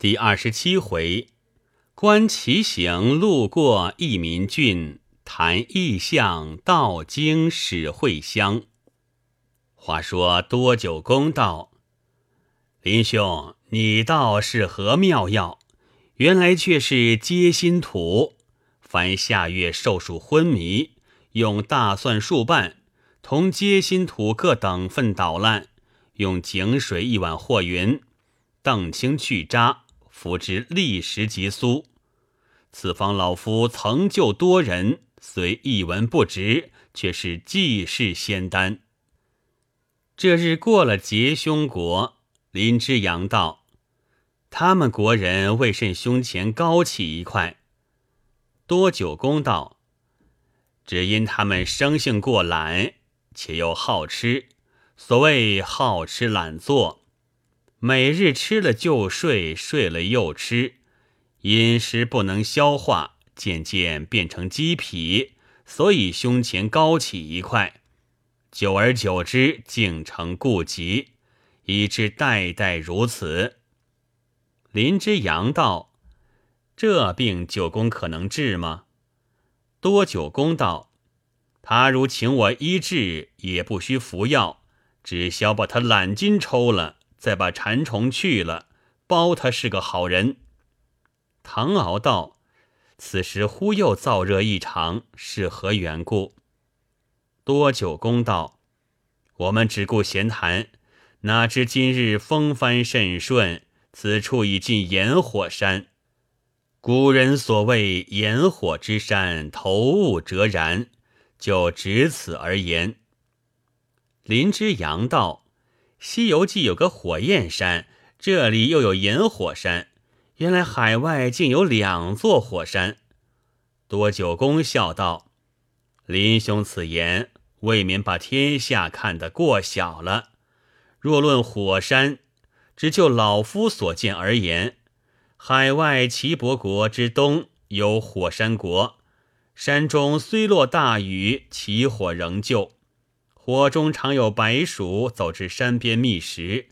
第二十七回，观其行路过益民郡，谈异象道经始会乡。话说多久公道：“林兄，你道是何妙药？原来却是接心土。凡下月受暑昏迷，用大蒜数瓣，同接心土各等份捣烂，用井水一碗和匀，澄清去渣。”服之立时即苏。此方老夫曾救多人，虽一文不值，却是济世仙丹。这日过了结凶国，林之阳道：“他们国人为甚胸前高起一块？”多久公道：“只因他们生性过懒，且又好吃。所谓好吃懒做。”每日吃了就睡，睡了又吃，饮食不能消化，渐渐变成鸡皮，所以胸前高起一块。久而久之，竟成痼疾，以致代代如此。林之阳道：“这病九公可能治吗？”多九公道：“他如请我医治，也不需服药，只消把他懒筋抽了。”再把馋虫去了，包他是个好人。唐敖道：“此时忽又燥热异常，是何缘故？”多久公道：“我们只顾闲谈，哪知今日风帆甚顺，此处已进炎火山。古人所谓炎火之山，头物折然，就只此而言。”林之阳道。《西游记》有个火焰山，这里又有引火山，原来海外竟有两座火山。多久公笑道：“林兄此言，未免把天下看得过小了。若论火山，只就老夫所见而言，海外齐伯国之东有火山国，山中虽落大雨，起火仍旧。”火中常有白鼠走至山边觅食，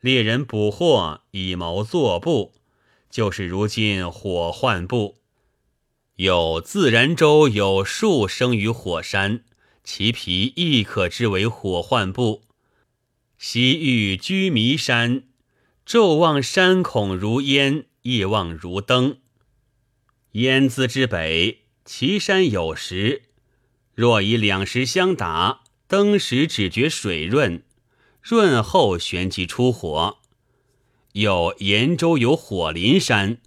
猎人捕获以谋作布，就是如今火患部。有自然州有树生于火山，其皮亦可知为火患部。西域居弥山，昼望山孔如烟，夜望如灯。燕兹之北，其山有石，若以两石相打。登时只觉水润，润后旋即出火。有炎州有火林山，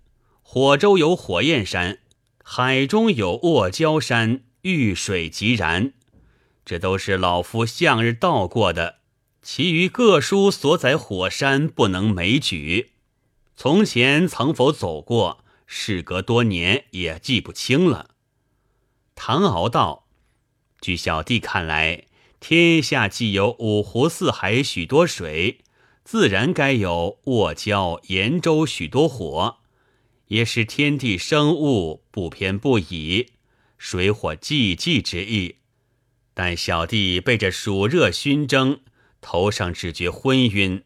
火州有火焰山，海中有卧礁山，遇水即燃。这都是老夫向日到过的，其余各书所载火山不能枚举。从前曾否走过？事隔多年，也记不清了。唐敖道：“据小弟看来。”天下既有五湖四海许多水，自然该有卧礁、延州许多火，也是天地生物不偏不倚，水火既济之意。但小弟被这暑热熏蒸，头上只觉昏晕，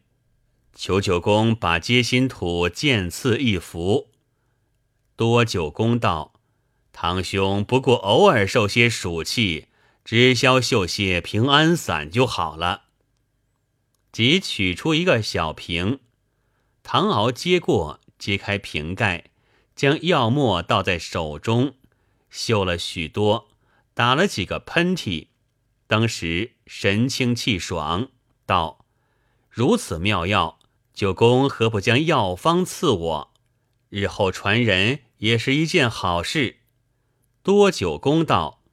求九公把接心土渐次一服。多九公道：“堂兄不过偶尔受些暑气。”只消绣些平安散就好了。即取出一个小瓶，唐敖接过，揭开瓶盖，将药末倒在手中，嗅了许多，打了几个喷嚏，当时神清气爽，道：“如此妙药，九公何不将药方赐我？日后传人也是一件好事。”多九公道。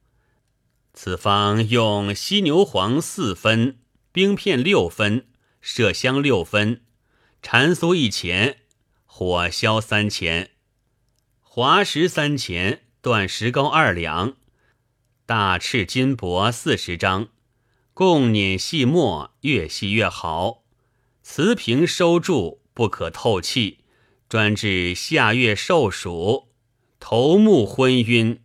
此方用犀牛黄四分，冰片六分，麝香六分，蟾酥一钱，火消三钱，滑石三钱，断石膏二两，大赤金箔四十张，共碾细末，越细越好。瓷瓶收住，不可透气，专治下月受暑，头目昏晕，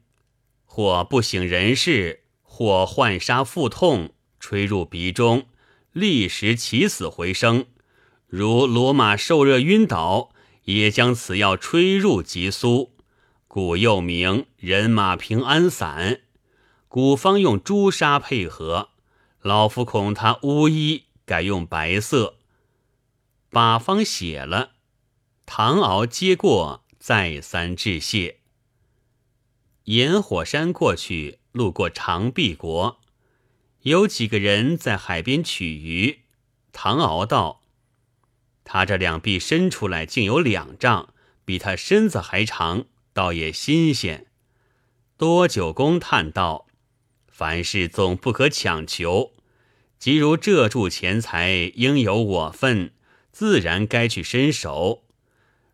或不省人事。或患杀腹痛，吹入鼻中，立时起死回生，如骡马受热晕倒，也将此药吹入急苏，故又名人马平安散。古方用朱砂配合，老夫恐他巫医，改用白色。把方写了，唐敖接过，再三致谢。沿火山过去，路过长臂国，有几个人在海边取鱼。唐敖道：“他这两臂伸出来，竟有两丈，比他身子还长，倒也新鲜。”多九公叹道：“凡事总不可强求，即如这注钱财，应有我份。”自然该去伸手，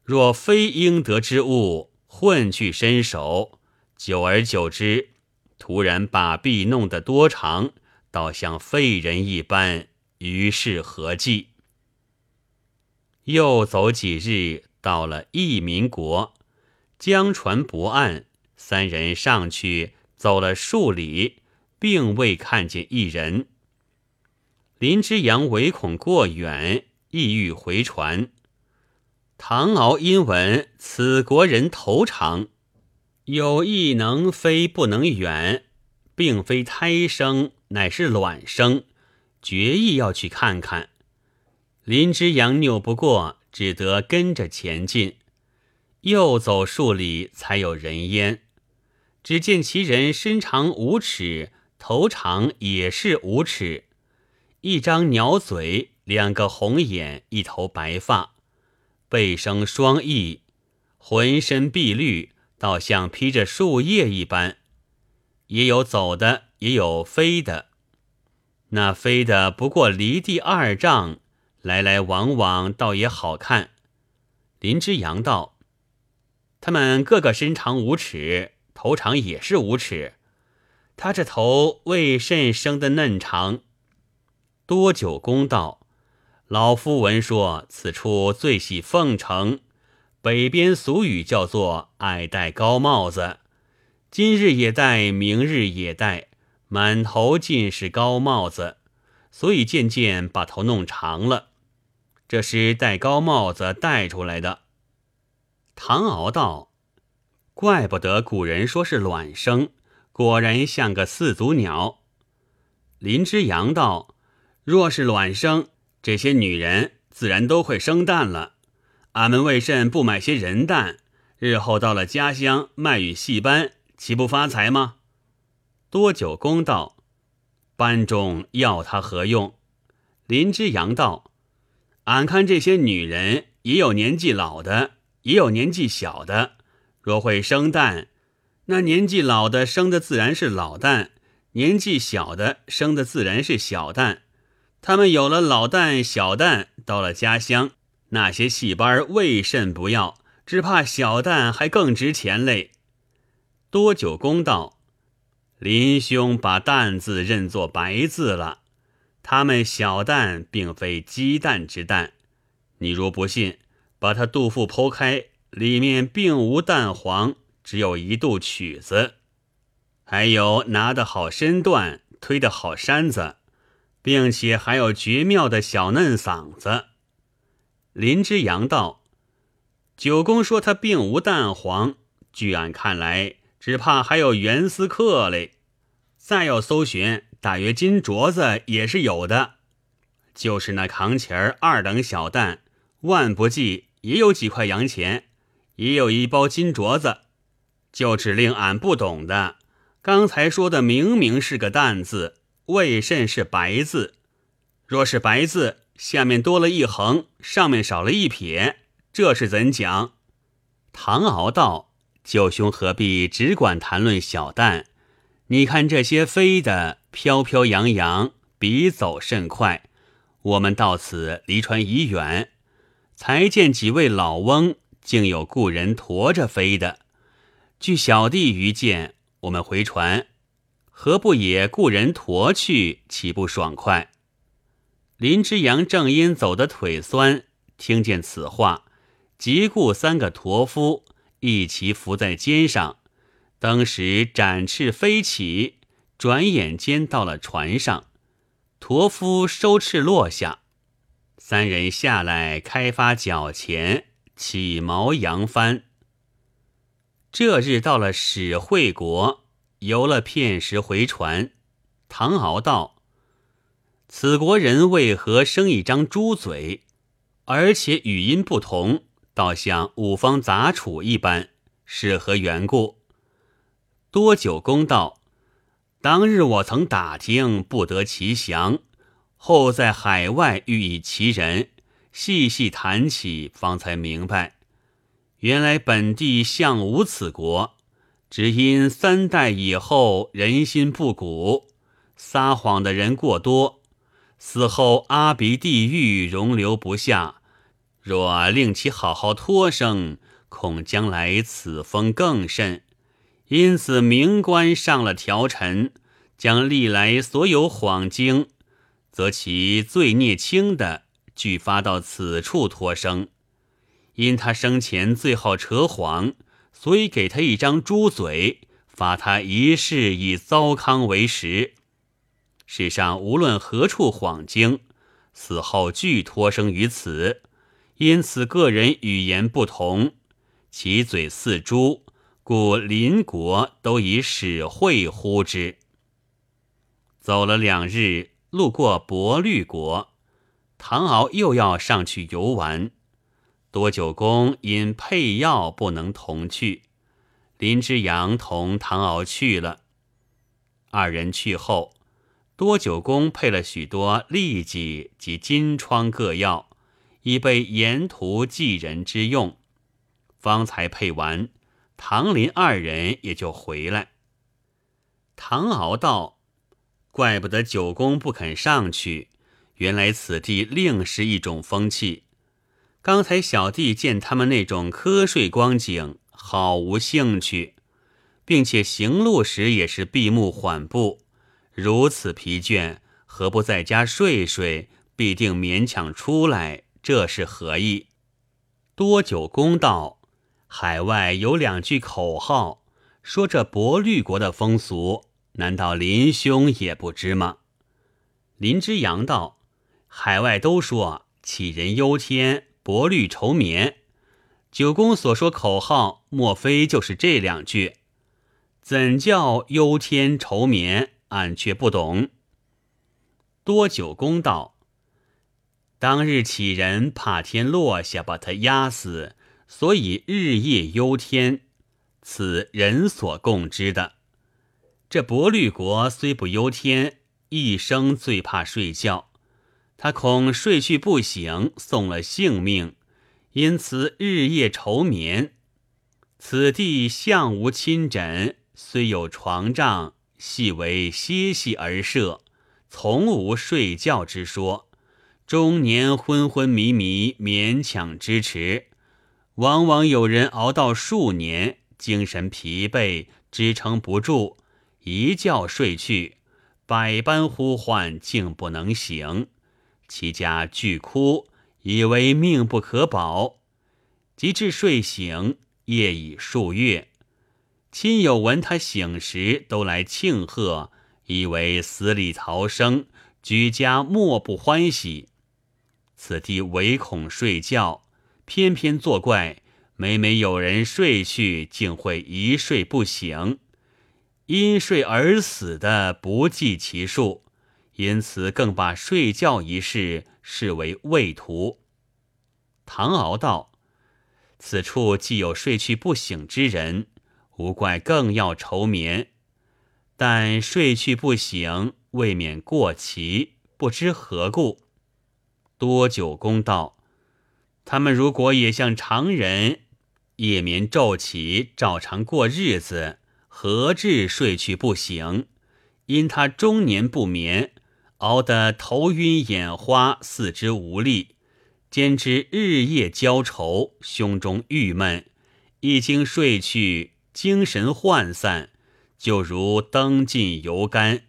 若非应得之物，混去伸手，久而久之，突然把臂弄得多长，倒像废人一般，于是合计？又走几日，到了义民国，江船不岸，三人上去走了数里，并未看见一人。林之阳唯恐过远。意欲回船，唐敖因闻此国人头长，有意能飞不能远，并非胎生，乃是卵生，决意要去看看。林之阳拗不过，只得跟着前进。又走数里，才有人烟。只见其人身长五尺，头长也是五尺，一张鸟嘴。两个红眼，一头白发，背生双翼，浑身碧绿，倒像披着树叶一般。也有走的，也有飞的。那飞的不过离地二丈，来来往往，倒也好看。林之阳道：“他们个个身长五尺，头长也是五尺。他这头为甚生的嫩长？”多久公道。老夫闻说此处最喜凤城，北边俗语叫做“爱戴高帽子”，今日也戴，明日也戴，满头尽是高帽子，所以渐渐把头弄长了。这是戴高帽子戴出来的。唐敖道：“怪不得古人说是卵生，果然像个四足鸟。”林之阳道：“若是卵生。”这些女人自然都会生蛋了，俺们为甚不买些人蛋？日后到了家乡卖与戏班，岂不发财吗？多久公道，班中要他何用？林之阳道，俺看这些女人也有年纪老的，也有年纪小的。若会生蛋，那年纪老的生的自然是老蛋，年纪小的生的自然是小蛋。他们有了老蛋、小蛋，到了家乡，那些戏班为甚不要？只怕小旦还更值钱嘞。多久公道，林兄把“旦”字认作白字了。他们小旦并非鸡蛋之蛋，你若不信，把他肚腹剖开，里面并无蛋黄，只有一肚曲子，还有拿得好身段，推得好山子。并且还有绝妙的小嫩嗓子。林之阳道：“九公说他并无蛋黄，据俺看来，只怕还有原丝客嘞。再要搜寻，大约金镯子也是有的。就是那扛钱儿二等小蛋，万不济也有几块洋钱，也有一包金镯子。就只令俺不懂的，刚才说的明明是个蛋字。”为甚是白字？若是白字，下面多了一横，上面少了一撇，这是怎讲？唐敖道：“舅兄何必只管谈论小旦？你看这些飞的飘飘扬扬，笔走甚快。我们到此离船已远，才见几位老翁，竟有故人驮着飞的。据小弟愚见，我们回船。”何不也雇人驮去，岂不爽快？林之阳正因走得腿酸，听见此话，即雇三个驼夫一齐扶在肩上，当时展翅飞起，转眼间到了船上。驼夫收翅落下，三人下来开发脚前，起毛扬帆。这日到了史惠国，游了片时回船。唐敖道：“此国人为何生一张猪嘴，而且语音不同，倒像五方杂处一般，是何缘故？”多久公道：“当日我曾打听，不得其详。后在海外遇以其人，细细谈起，方才明白，原来本地向无此国，只因三代以后人心不古。”撒谎的人过多，死后阿鼻地狱容留不下。若令其好好托生，恐将来此风更甚。因此明官上了条陈，将历来所有谎经，则其罪孽轻的，俱发到此处托生。因他生前最好扯谎，所以给他一张猪嘴，罚他一世以糟糠为食。世上无论何处谎经，死后俱托生于此，因此个人语言不同，其嘴似猪，故邻国都以使会呼之。走了两日，路过博律国，唐敖又要上去游玩，多久公因配药不能同去，林之阳同唐敖去了。二人去后。多九公配了许多痢疾及金疮各药，以备沿途济人之用。方才配完，唐林二人也就回来。唐敖道：“怪不得九公不肯上去，原来此地另是一种风气。刚才小弟见他们那种瞌睡光景，好无兴趣，并且行路时也是闭目缓步。”如此疲倦，何不在家睡睡？必定勉强出来，这是何意？多久公道，海外有两句口号，说这博律国的风俗，难道林兄也不知吗？林之阳道，海外都说杞人忧天，薄律愁眠。九公所说口号，莫非就是这两句？怎叫忧天愁眠？俺却不懂。多久公道：当日起人怕天落下把他压死，所以日夜忧天，此人所共知的。这伯律国虽不忧天，一生最怕睡觉。他恐睡去不醒，送了性命，因此日夜愁眠。此地向无亲枕，虽有床帐。系为歇息而设，从无睡觉之说。终年昏昏迷迷，勉强支持。往往有人熬到数年，精神疲惫，支撑不住，一觉睡去，百般呼唤，竟不能醒。其家俱哭，以为命不可保。及至睡醒，夜已数月。亲友闻他醒时，都来庆贺，以为死里逃生，居家莫不欢喜。此地唯恐睡觉，偏偏作怪，每每有人睡去，竟会一睡不醒，因睡而死的不计其数，因此更把睡觉一事视为畏途。唐敖道：“此处既有睡去不醒之人。”无怪更要愁眠，但睡去不醒，未免过奇，不知何故。多久公道，他们如果也像常人，夜眠昼起，照常过日子，何至睡去不醒？因他终年不眠，熬得头晕眼花，四肢无力，兼之日夜交愁，胸中郁闷，一经睡去。精神涣散，就如灯尽油干。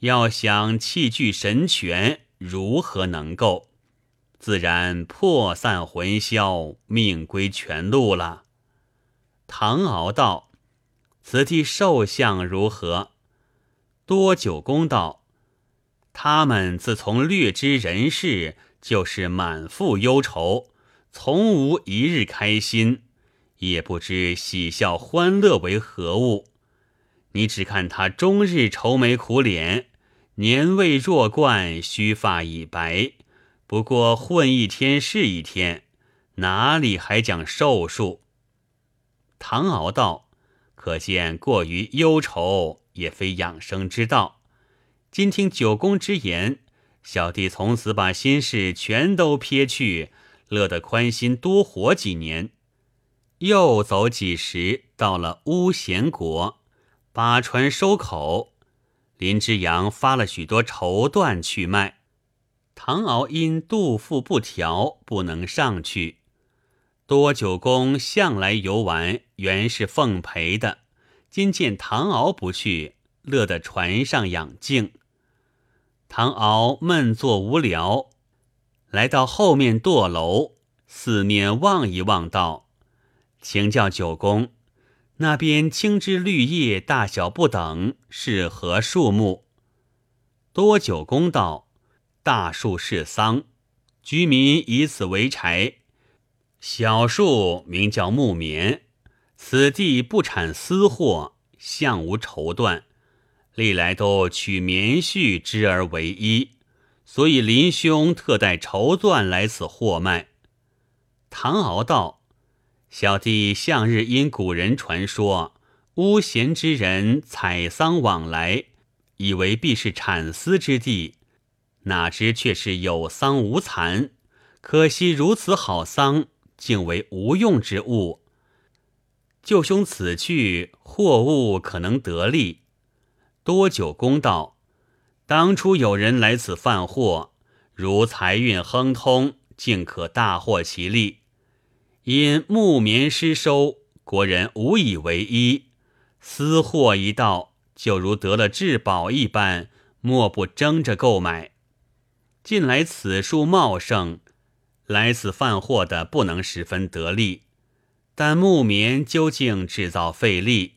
要想气聚神全，如何能够？自然破散魂消，命归全路了。唐敖道：“此地寿相如何？”多久公道：“他们自从略知人事，就是满腹忧愁，从无一日开心，也不知喜笑欢乐为何物。你只看他终日愁眉苦脸，年未弱冠，须发已白。不过混一天是一天，哪里还讲寿数？唐敖道：“可见过于忧愁，也非养生之道。今听九公之言，小弟从此把心事全都撇去，乐得宽心，多活几年。又走几时，到了乌贤国。”把船收口，林之阳发了许多绸缎去卖。唐敖因肚腹不调，不能上去。多九公向来游玩，原是奉陪的。今见唐敖不去，乐得船上养静。唐敖闷坐无聊，来到后面堕楼，四面望一望，道：“请教九公。”那边青枝绿叶大小不等，是何树木？多九公道：大树是桑，居民以此为柴；小树名叫木棉。此地不产私货，向无绸缎，历来都取棉絮织而为衣，所以林兄特带绸缎来此货卖。唐敖道。小弟向日因古人传说，巫咸之人采桑往来，以为必是产丝之地，哪知却是有桑无蚕。可惜如此好桑，竟为无用之物。舅兄此去，货物可能得利。多久公道，当初有人来此贩货，如财运亨通，竟可大获其利。因木棉失收，国人无以为衣。私货一到，就如得了至宝一般，莫不争着购买。近来此树茂盛，来此贩货的不能十分得利。但木棉究竟制造费力，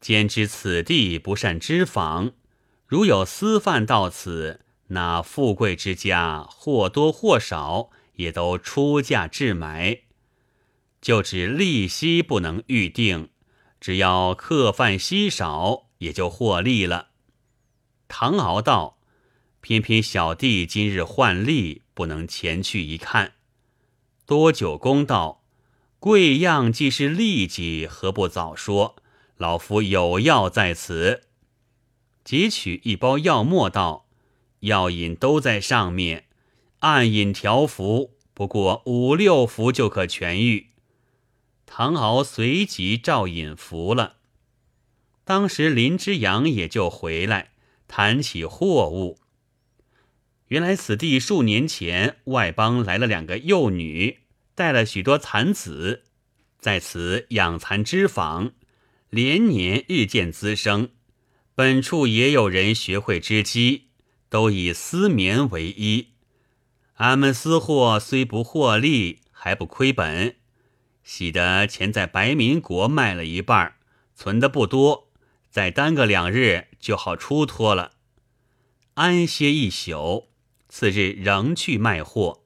兼知此地不善织纺，如有私贩到此，那富贵之家或多或少也都出价置买。就指利息不能预定，只要客饭稀少，也就获利了。唐敖道：“偏偏小弟今日换利，不能前去一看。”多久公道：“贵样既是利己，何不早说？老夫有药在此。”汲取一包药末道：“药引都在上面，暗引调服，不过五六服就可痊愈。”唐敖随即照引服了。当时林之阳也就回来，谈起货物。原来此地数年前外邦来了两个幼女，带了许多蚕子，在此养蚕织纺，连年日渐滋生。本处也有人学会织机，都以丝棉为衣。俺们私货虽不获利，还不亏本。喜得钱在白民国卖了一半，存的不多，再耽搁两日就好出脱了。安歇一宿，次日仍去卖货。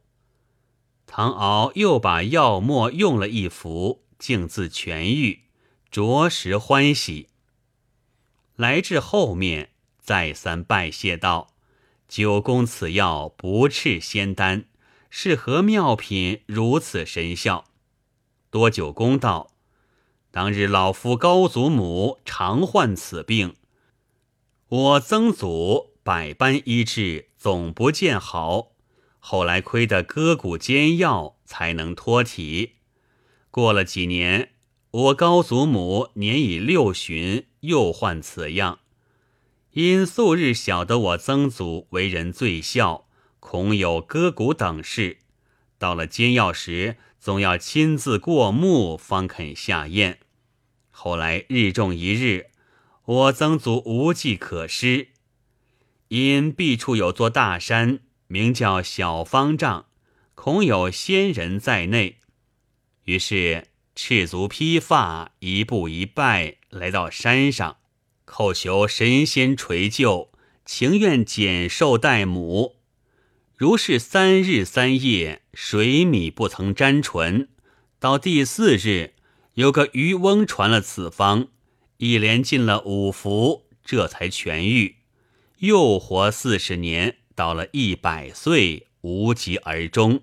唐敖又把药末用了一服，竟自痊愈，着实欢喜。来至后面，再三拜谢道：“九公此药不啻仙丹，是何妙品，如此神效？”多久公道，当日老夫高祖母常患此病，我曾祖百般医治，总不见好。后来亏得割骨煎药，才能脱体。过了几年，我高祖母年已六旬，又患此样。因素日晓得我曾祖为人最孝，恐有割骨等事，到了煎药时。总要亲自过目，方肯下咽。后来日重一日，我曾祖无计可施，因壁处有座大山，名叫小方丈，恐有仙人在内，于是赤足披发，一步一拜，来到山上，叩求神仙垂救，情愿减寿待母。如是三日三夜，水米不曾沾唇。到第四日，有个渔翁传了此方，一连进了五服，这才痊愈，又活四十年，到了一百岁，无疾而终。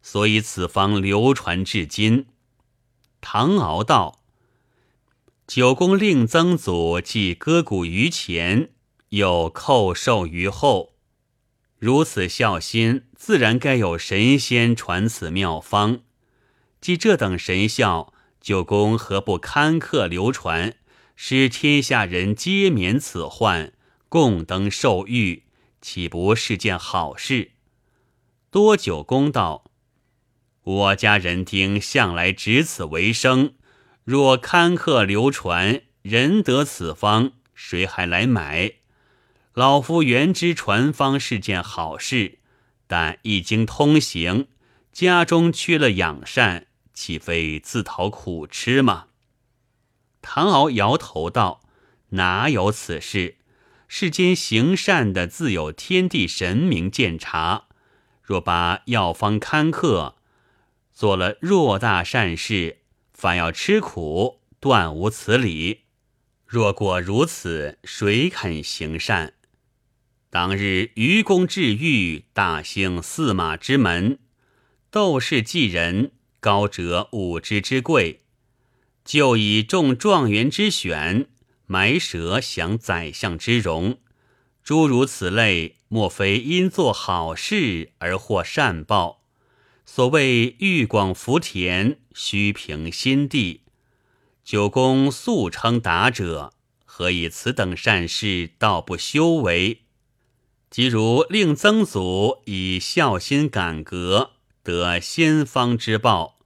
所以此方流传至今。唐敖道：“九公令曾祖既割骨于前，又叩寿于后。”如此孝心，自然该有神仙传此妙方。既这等神效，九公何不刊刻流传，使天下人皆免此患，共登寿誉，岂不是件好事？多九公道：我家人丁向来执此为生，若刊刻流传，人得此方，谁还来买？老夫原知传方是件好事，但一经通行，家中缺了养善，岂非自讨苦吃吗？唐敖摇头道：“哪有此事？世间行善的，自有天地神明鉴察。若把药方刊刻，做了偌大善事，反要吃苦，断无此理。若果如此，谁肯行善？”当日愚公治狱，大兴驷马之门，斗士祭人，高者五之之贵，就以中状元之选，埋蛇享宰相之荣，诸如此类，莫非因做好事而获善报？所谓欲广福田，须凭心地。九公素称达者，何以此等善事，道不修为？即如令曾祖以孝心感革，得先方之报。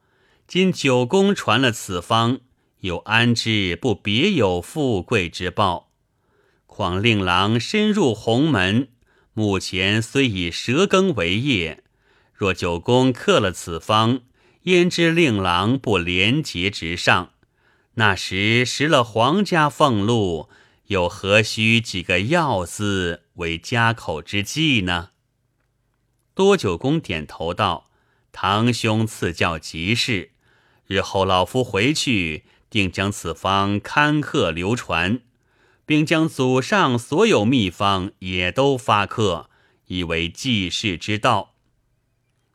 今九公传了此方，又安知不别有富贵之报？况令郎深入鸿门，目前虽以蛇羹为业，若九公克了此方，焉知令郎不廉洁直上？那时食了皇家俸禄。又何须几个要字为家口之计呢？多九公点头道：“堂兄赐教极是，日后老夫回去定将此方刊刻流传，并将祖上所有秘方也都发刻，以为济世之道。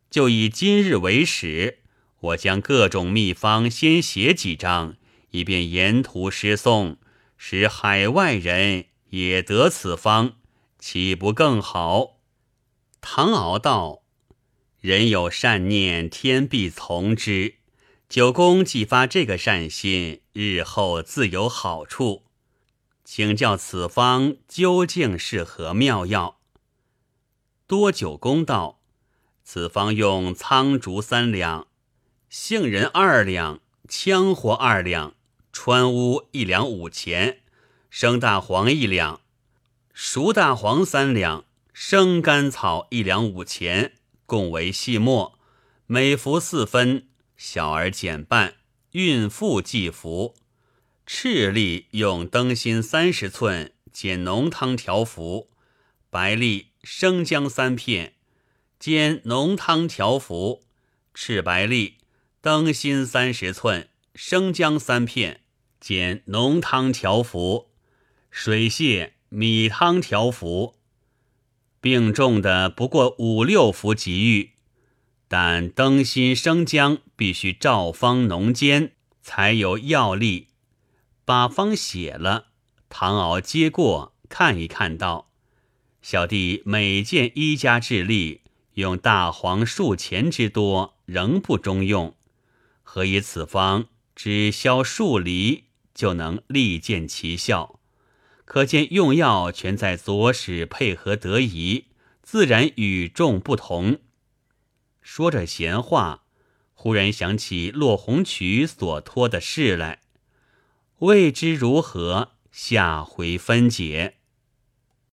就以今日为始，我将各种秘方先写几张，以便沿途诗诵。”使海外人也得此方，岂不更好？唐敖道：“人有善念，天必从之。九公既发这个善心，日后自有好处。请教此方究竟是何妙药？”多九公道：“此方用苍竹三两，杏仁二两，羌活二两。”川乌一两五钱，生大黄一两，熟大黄三两，生甘草一两五钱，共为细末，每服四分，小儿减半，孕妇忌服。赤粒用灯芯三十寸，煎浓汤调服；白粒生姜三片，煎浓汤调服；赤白粒灯芯三十寸，生姜三片。煎浓汤调服，水泻米汤调服，病重的不过五六服即愈。但灯芯生姜必须照方浓煎，才有药力。把方写了，唐敖接过看一看，道：“小弟每见一家治力，用大黄数钱之多，仍不中用。何以此方只消数厘？”就能立见其效，可见用药全在左使配合得宜，自然与众不同。说着闲话，忽然想起落红渠所托的事来，未知如何，下回分解。